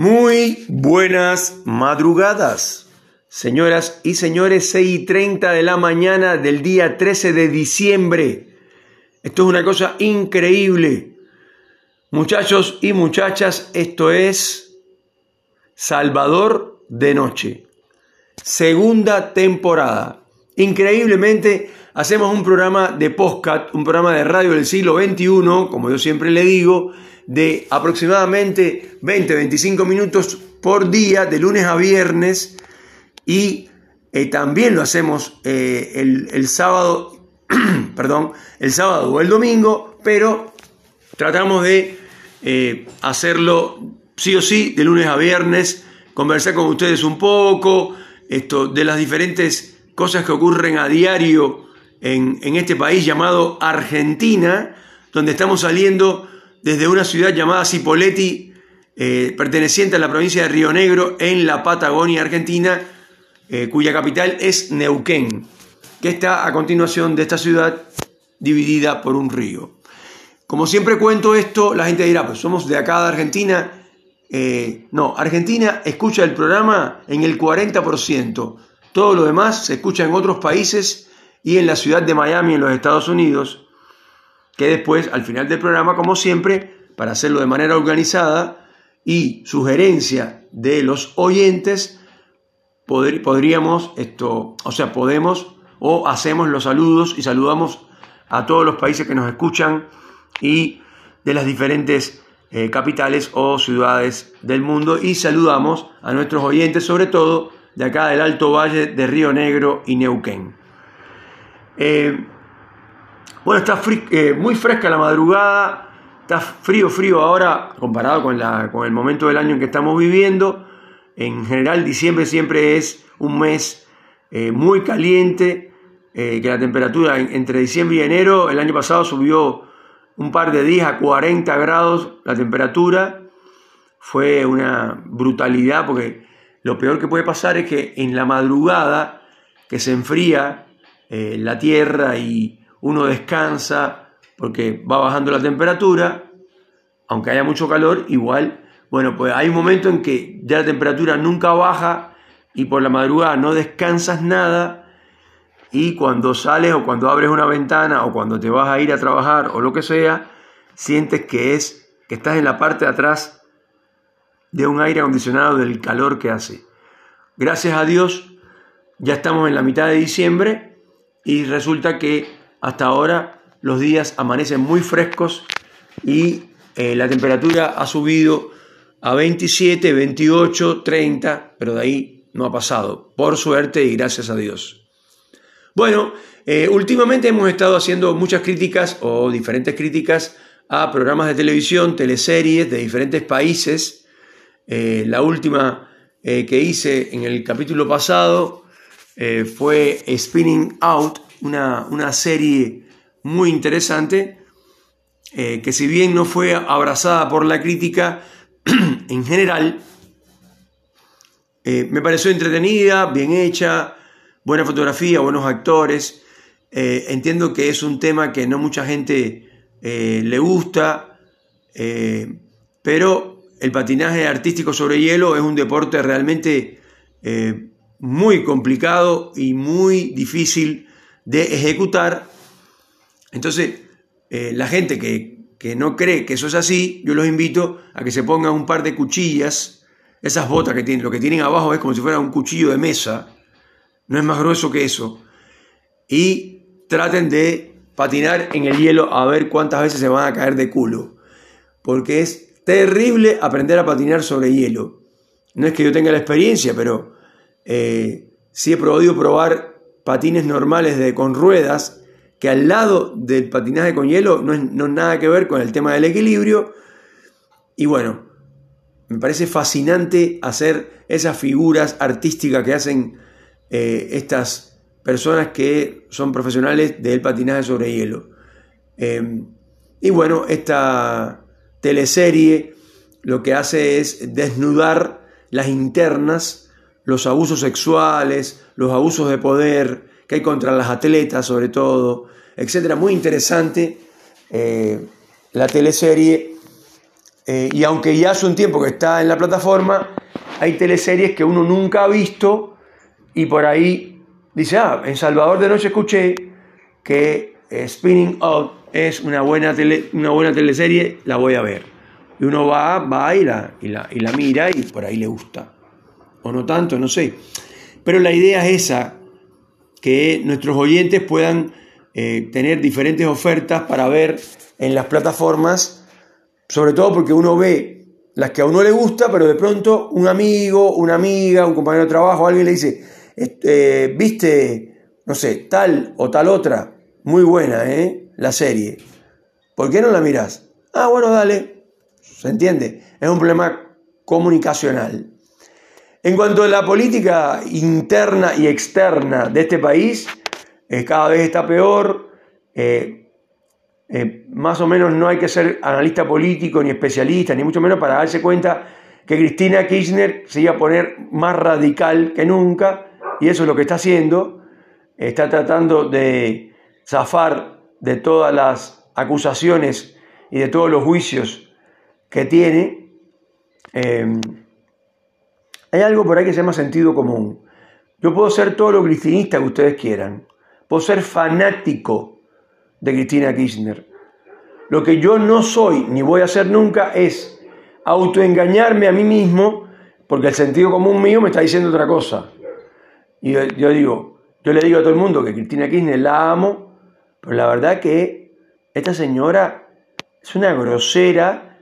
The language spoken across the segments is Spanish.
Muy buenas madrugadas, señoras y señores, 6 y 30 de la mañana del día 13 de diciembre. Esto es una cosa increíble. Muchachos y muchachas, esto es Salvador de Noche, segunda temporada. Increíblemente, hacemos un programa de podcast, un programa de radio del siglo XXI, como yo siempre le digo, de aproximadamente 20-25 minutos por día, de lunes a viernes, y eh, también lo hacemos eh, el, sábado, perdón, el sábado o el domingo, pero tratamos de eh, hacerlo sí o sí de lunes a viernes, conversar con ustedes un poco, esto, de las diferentes cosas que ocurren a diario en, en este país llamado Argentina, donde estamos saliendo desde una ciudad llamada Cipolletti, eh, perteneciente a la provincia de Río Negro, en la Patagonia Argentina, eh, cuya capital es Neuquén, que está a continuación de esta ciudad dividida por un río. Como siempre cuento esto, la gente dirá, pues somos de acá de Argentina. Eh, no, Argentina escucha el programa en el 40%. Todo lo demás se escucha en otros países y en la ciudad de Miami, en los Estados Unidos que después, al final del programa, como siempre, para hacerlo de manera organizada y sugerencia de los oyentes, podríamos, esto, o sea, podemos o hacemos los saludos y saludamos a todos los países que nos escuchan y de las diferentes eh, capitales o ciudades del mundo y saludamos a nuestros oyentes, sobre todo de acá del Alto Valle de Río Negro y Neuquén. Eh, bueno, está eh, muy fresca la madrugada, está frío, frío ahora comparado con, la, con el momento del año en que estamos viviendo. En general, diciembre siempre es un mes eh, muy caliente, eh, que la temperatura entre diciembre y enero, el año pasado subió un par de días a 40 grados la temperatura. Fue una brutalidad porque lo peor que puede pasar es que en la madrugada que se enfría la tierra y, uno descansa porque va bajando la temperatura, aunque haya mucho calor, igual, bueno, pues hay un momento en que ya la temperatura nunca baja y por la madrugada no descansas nada y cuando sales o cuando abres una ventana o cuando te vas a ir a trabajar o lo que sea, sientes que es que estás en la parte de atrás de un aire acondicionado del calor que hace. Gracias a Dios, ya estamos en la mitad de diciembre y resulta que hasta ahora los días amanecen muy frescos y eh, la temperatura ha subido a 27, 28, 30, pero de ahí no ha pasado, por suerte y gracias a Dios. Bueno, eh, últimamente hemos estado haciendo muchas críticas o diferentes críticas a programas de televisión, teleseries de diferentes países. Eh, la última que hice en el capítulo pasado fue Spinning Out, una, serie muy interesante, eh, que si bien no fue abrazada por la crítica en general, eh, me pareció entretenida, bien hecha, buena fotografía, buenos actores. Eh, entiendo que es un tema que no mucha gente le gusta, pero el patinaje artístico sobre hielo es un deporte realmente muy complicado y muy difícil de ejecutar. Entonces, eh, la gente que, no cree que eso es así, yo los invito a que se pongan un par de cuchillas, esas botas que tienen, lo que tienen abajo es como si fuera un cuchillo de mesa, no es más grueso que eso, y traten de patinar en el hielo a ver cuántas veces se van a caer de culo, porque es terrible aprender a patinar sobre hielo. No es que yo tenga la experiencia, pero eh, sí he podido probar patines normales de, con ruedas, que al lado del patinaje con hielo no es, nada que ver con el tema del equilibrio. Y bueno, me parece fascinante hacer esas figuras artísticas que hacen eh, estas personas que son profesionales del patinaje sobre hielo. Em, y bueno, esta teleserie lo que hace es desnudar las internas los abusos sexuales, los abusos de poder que hay contra las atletas sobre todo, etcétera. Muy interesante eh, la teleserie eh, y aunque ya hace un tiempo que está en la plataforma, hay teleseries que uno nunca ha visto y por ahí dice, ah, en Salvador de Noche escuché que eh, Spinning Out es una buena, una buena teleserie, la voy a ver. Y uno va, va y la, y, la, y la mira y por ahí le gusta. O no tanto, no sé. Pero la idea es esa, que nuestros oyentes puedan eh, tener diferentes ofertas para ver en las plataformas, sobre todo porque uno ve las que a uno le gusta, pero de pronto un amigo, una amiga, un compañero de trabajo, alguien le dice, este, viste, no sé, tal o tal otra, muy buena, ¿eh? La serie. ¿Por qué no la miras? Ah, bueno, dale. ¿Se entiende? Es un problema comunicacional. En cuanto a la política interna y externa de este país, eh, cada vez está peor. Eh, eh, más o menos no hay que ser analista político ni especialista, ni mucho menos para darse cuenta que Cristina Kirchner se iba a poner más radical que nunca, y eso es lo que está haciendo. Está tratando de zafar de todas las acusaciones y de todos los juicios que tiene. Hay algo por ahí que se llama sentido común. Yo puedo ser todo lo cristinista que ustedes quieran. Puedo ser fanático de Cristina Kirchner. Lo que yo no soy ni voy a hacer nunca es autoengañarme a mí mismo porque el sentido común mío me está diciendo otra cosa. Y yo, digo, yo le digo a todo el mundo que Cristina Kirchner la amo, pero la verdad que esta señora es una grosera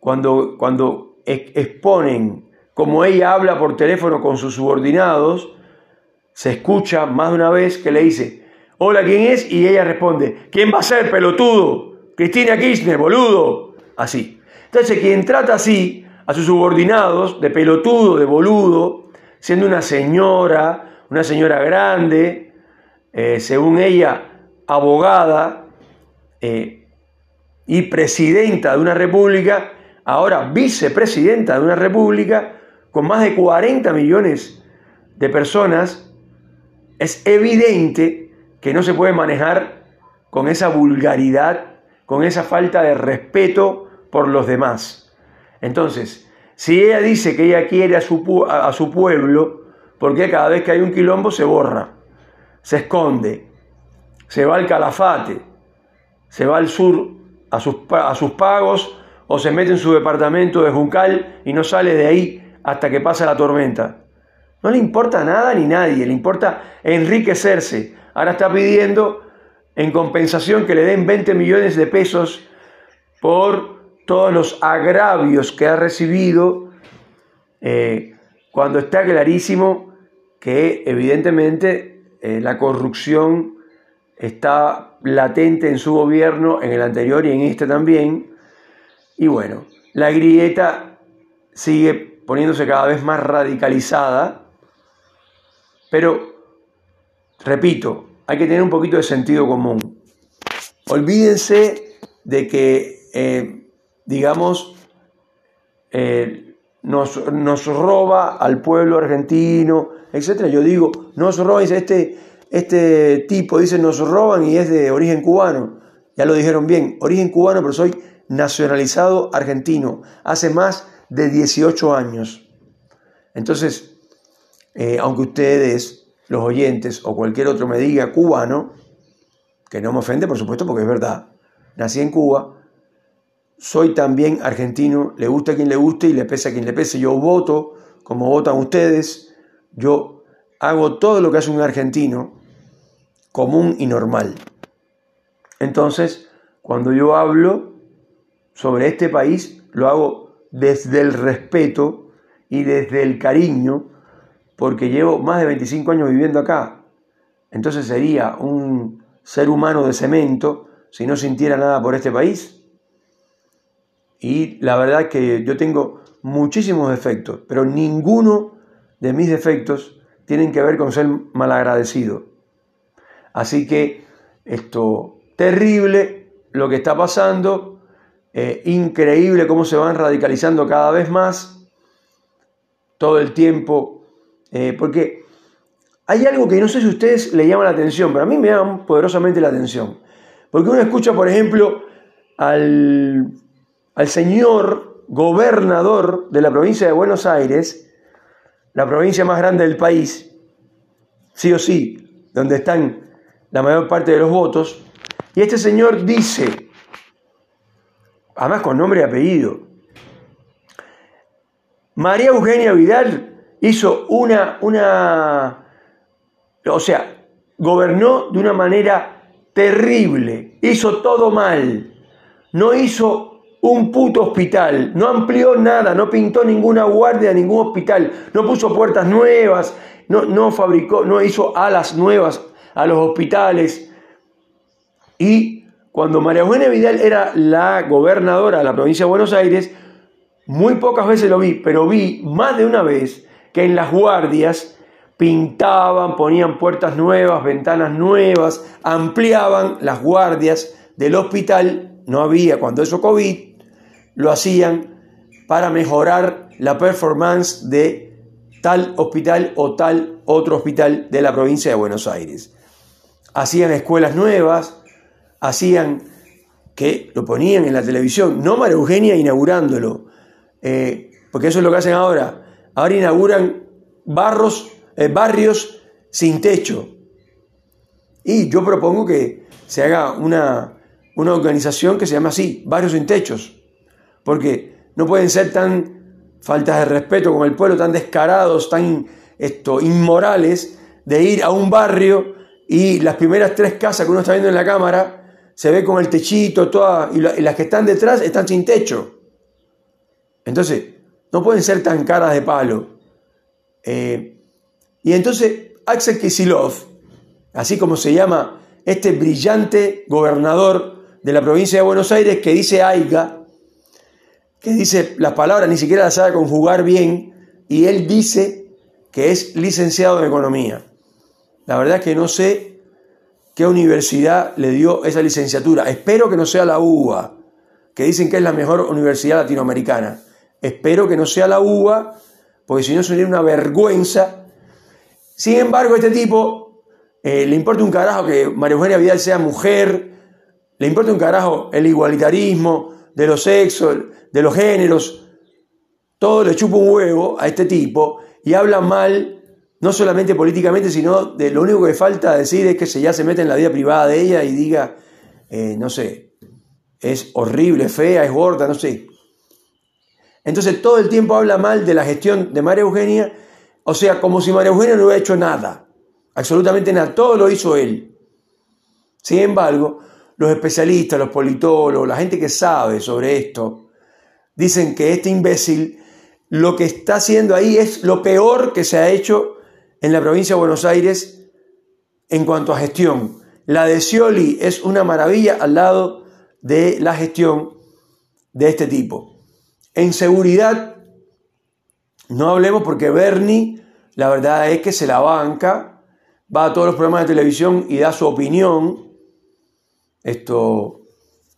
cuando, cuando exponen como ella habla por teléfono con sus subordinados, se escucha más de una vez que le dice, hola, ¿quién es? Y ella responde, ¿quién va a ser, pelotudo? Cristina Kirchner, boludo. Así. Entonces, quien trata así a sus subordinados, de pelotudo, de boludo, siendo una señora, una señora grande, eh, según ella, abogada eh, y presidenta de una república, ahora vicepresidenta de una república, con más de 40 millones de personas, es evidente que no se puede manejar con esa vulgaridad, con esa falta de respeto por los demás. Entonces, si ella dice que ella quiere a su, a su pueblo, porque cada vez que hay un quilombo se borra, se esconde, se va al calafate, se va al sur a sus, a sus pagos o se mete en su departamento de Juncal y no sale de ahí hasta que pasa la tormenta. No le importa nada ni nadie, le importa enriquecerse. Ahora está pidiendo en compensación que le den 20 millones de pesos por todos los agravios que ha recibido, eh, cuando está clarísimo que evidentemente eh, la corrupción está latente en su gobierno, en el anterior y en este también. Y bueno, la grieta sigue poniéndose cada vez más radicalizada, pero, repito, hay que tener un poquito de sentido común. Olvídense de que, eh, digamos, eh, nos, roba al pueblo argentino, etc. Yo digo, nos roba, dice este, este tipo, dice, nos roban y es de origen cubano. Ya lo dijeron bien, origen cubano, pero soy nacionalizado argentino. Hace más de 18 años. Entonces, eh, aunque ustedes, los oyentes o cualquier otro me diga cubano, que no me ofende, por supuesto, porque es verdad, nací en Cuba, soy también argentino, le gusta a quien le guste y le pese a quien le pese. Yo voto como votan ustedes, yo hago todo lo que hace un argentino común y normal. Entonces, cuando yo hablo sobre este país, lo hago desde el respeto y desde el cariño, porque llevo más de 25 años viviendo acá. Entonces sería un ser humano de cemento si no sintiera nada por este país. Y la verdad es que yo tengo muchísimos defectos, pero ninguno de mis defectos tienen que ver con ser malagradecido. Así que esto terrible lo que está pasando eh, increíble cómo se van radicalizando cada vez más todo el tiempo, eh, porque hay algo que no sé si a ustedes le llama la atención, pero a mí me llama poderosamente la atención. Porque uno escucha, por ejemplo, al, al señor gobernador de la provincia de Buenos Aires, la provincia más grande del país, sí o sí, donde están la mayor parte de los votos, y este señor dice, además con nombre y apellido, María Eugenia Vidal hizo una, una, o sea, gobernó de una manera terrible, hizo todo mal, no hizo un puto hospital, no amplió nada, no pintó ninguna guardia, ningún hospital, no puso puertas nuevas, no, no fabricó, no hizo alas nuevas a los hospitales. Y cuando María Eugenia Vidal era la gobernadora de la provincia de Buenos Aires, muy pocas veces lo vi, pero vi más de una vez que en las guardias pintaban, ponían puertas nuevas, ventanas nuevas, ampliaban las guardias del hospital. No había, cuando eso COVID, lo hacían para mejorar la performance de tal hospital o tal otro hospital de la provincia de Buenos Aires. Hacían escuelas nuevas, hacían que lo ponían en la televisión, no María Eugenia inaugurándolo, eh, porque eso es lo que hacen ahora. Ahora inauguran barros, eh, barrios sin techo. Y yo propongo que se haga una, una organización que se llame así, barrios sin techos. Porque no pueden ser tan faltas de respeto con el pueblo, tan descarados, tan esto, inmorales, de ir a un barrio y las primeras tres casas que uno está viendo en la cámara se ve con el techito, toda, y las que están detrás están sin techo. Entonces, no pueden ser tan caras de palo. Eh, y entonces, Axel Kisilov, así como se llama este brillante gobernador de la provincia de Buenos Aires que dice AIGA, que dice las palabras, ni siquiera las sabe conjugar bien, y él dice que es licenciado en economía. La verdad es que no sé qué universidad le dio esa licenciatura. Espero que no sea la UBA, que dicen que es la mejor universidad latinoamericana. Espero que no sea la UBA, porque si no sería una vergüenza. Sin embargo, este tipo eh, le importa un carajo que María Eugenia Vidal sea mujer, le importa un carajo el igualitarismo de los sexos, de los géneros. Todo le chupa un huevo a este tipo y habla mal, no solamente políticamente, sino de lo único que falta decir es que se ya se mete en la vida privada de ella y diga, eh, no sé, es horrible, fea, es gorda, no sé. Entonces todo el tiempo habla mal de la gestión de María Eugenia, o sea, como si María Eugenia no hubiera hecho nada, absolutamente nada, todo lo hizo él. Sin embargo, los especialistas, los politólogos, la gente que sabe sobre esto, dicen que este imbécil lo que está haciendo ahí es lo peor que se ha hecho en la provincia de Buenos Aires en cuanto a gestión. La de Scioli es una maravilla al lado de la gestión de este tipo. En seguridad, no hablemos porque Bernie, la verdad es que se la banca, va a todos los programas de televisión y da su opinión. Esto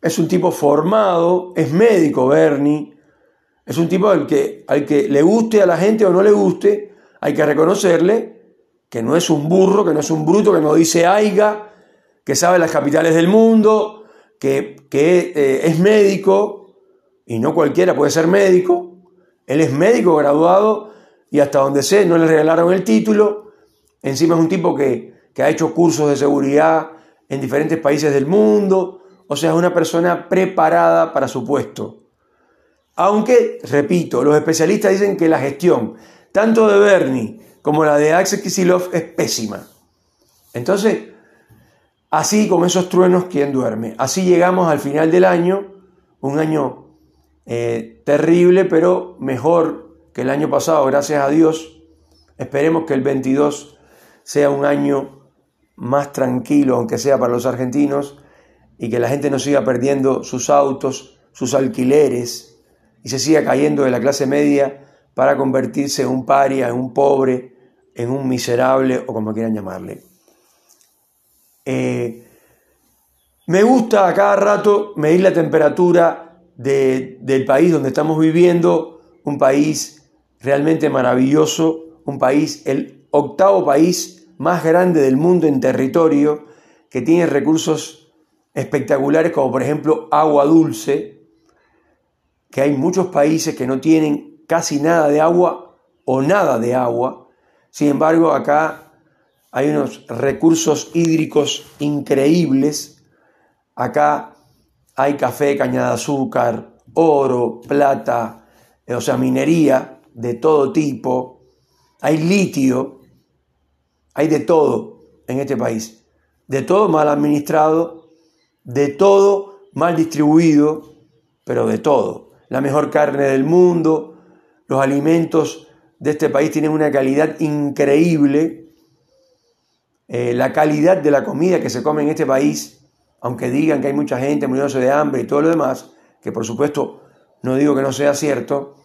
es un tipo formado, es médico Bernie, es un tipo al que, al que le guste a la gente o no le guste, hay que reconocerle que no es un burro, que no es un bruto, que no dice aiga, que sabe las capitales del mundo, que, eh, es médico, y no cualquiera puede ser médico. Él es médico graduado y hasta donde sé no le regalaron el título. Encima es un tipo que, que ha hecho cursos de seguridad en diferentes países del mundo. O sea, es una persona preparada para su puesto. Aunque, repito, los especialistas dicen que la gestión, tanto de Bernie como la de Axel Kisilov, es pésima. Entonces, así con esos truenos, ¿quién duerme? Así llegamos al final del año, un año eh, terrible, pero mejor que el año pasado, gracias a Dios. Esperemos que el 22 sea un año más tranquilo, aunque sea para los argentinos, y que la gente no siga perdiendo sus autos, sus alquileres, y se siga cayendo de la clase media para convertirse en un paria, en un pobre, en un miserable o como quieran llamarle. Eh, me gusta a cada rato medir la temperatura del país donde estamos viviendo, un país realmente maravilloso, un país, el octavo país más grande del mundo en territorio, que tiene recursos espectaculares como por ejemplo agua dulce, que hay muchos países que no tienen casi nada de agua o nada de agua. Sin embargo, acá hay unos recursos hídricos increíbles. Acá hay café, caña de azúcar, oro, plata, o sea, minería de todo tipo. Hay litio, hay de todo en este país. De todo mal administrado, de todo mal distribuido, pero de todo. La mejor carne del mundo, los alimentos de este país tienen una calidad increíble. Eh, la calidad de la comida que se come en este país, aunque digan que hay mucha gente muriéndose de hambre y todo lo demás, que por supuesto no digo que no sea cierto,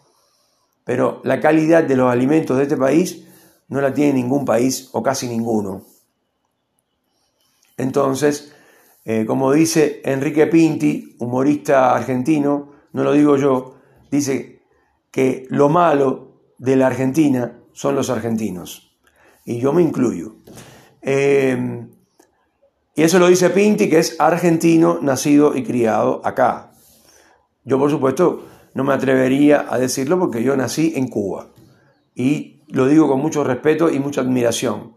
pero la calidad de los alimentos de este país no la tiene ningún país o casi ninguno. Entonces, eh, como dice Enrique Pinti, humorista argentino, no lo digo yo, dice que lo malo de la Argentina son los argentinos. Y yo me incluyo. Eh, y eso lo dice Pinti, que es argentino, nacido y criado acá. Yo, por supuesto, no me atrevería a decirlo porque yo nací en Cuba. Y lo digo con mucho respeto y mucha admiración,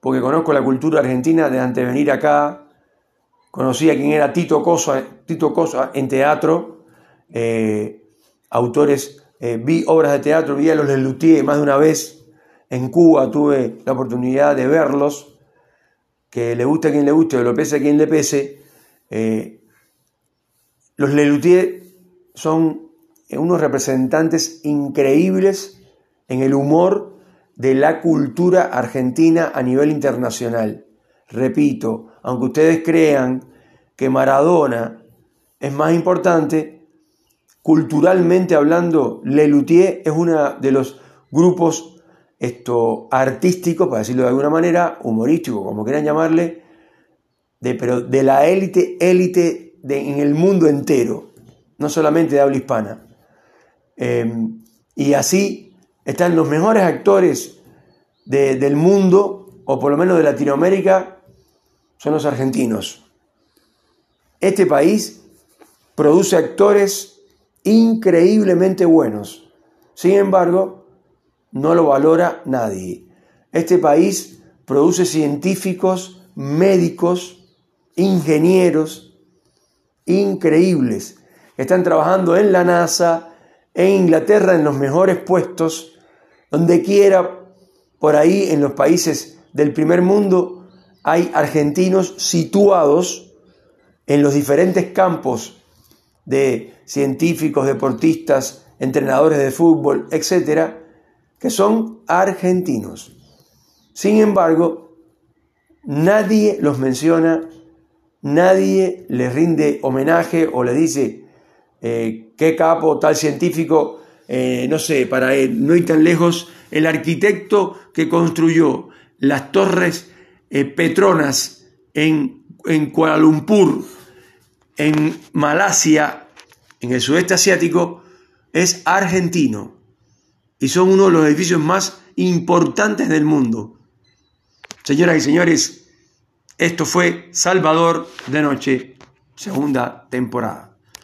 porque conozco la cultura argentina de antes de venir acá, conocí a quien era Tito Cosa, Tito en teatro, eh, autores, eh, vi obras de teatro, vi a los Lelutier más de una vez en Cuba, tuve la oportunidad de verlos, que le guste a quien le guste, o lo pese a quien le pese, eh, los Lelutier son unos representantes increíbles en el humor de la cultura argentina a nivel internacional. Repito, aunque ustedes crean que Maradona es más importante, culturalmente hablando, Lelutier es uno de los grupos esto, artísticos, para decirlo de alguna manera, humorístico, como quieran llamarle, de, pero de la élite, élite en el mundo entero, no solamente de habla hispana. Em, y así están los mejores actores del mundo, o por lo menos de Latinoamérica, son los argentinos. Este país produce actores increíblemente buenos. Sin embargo, no lo valora nadie. Este país produce científicos, médicos, ingenieros increíbles. Están trabajando en la NASA, en Inglaterra en los mejores puestos, donde quiera, por ahí en los países del primer mundo, hay argentinos situados en los diferentes campos de científicos, deportistas, entrenadores de fútbol, etcétera, que son argentinos. Sin embargo, nadie los menciona, nadie les rinde homenaje o le dice eh, qué capo, tal científico, eh, no sé, para no ir tan lejos, el arquitecto que construyó las torres eh, Petronas en, en Kuala Lumpur, en Malasia, en el sudeste asiático, es argentino y son uno de los edificios más importantes del mundo. Señoras y señores, esto fue Salvador de Noche, segunda temporada.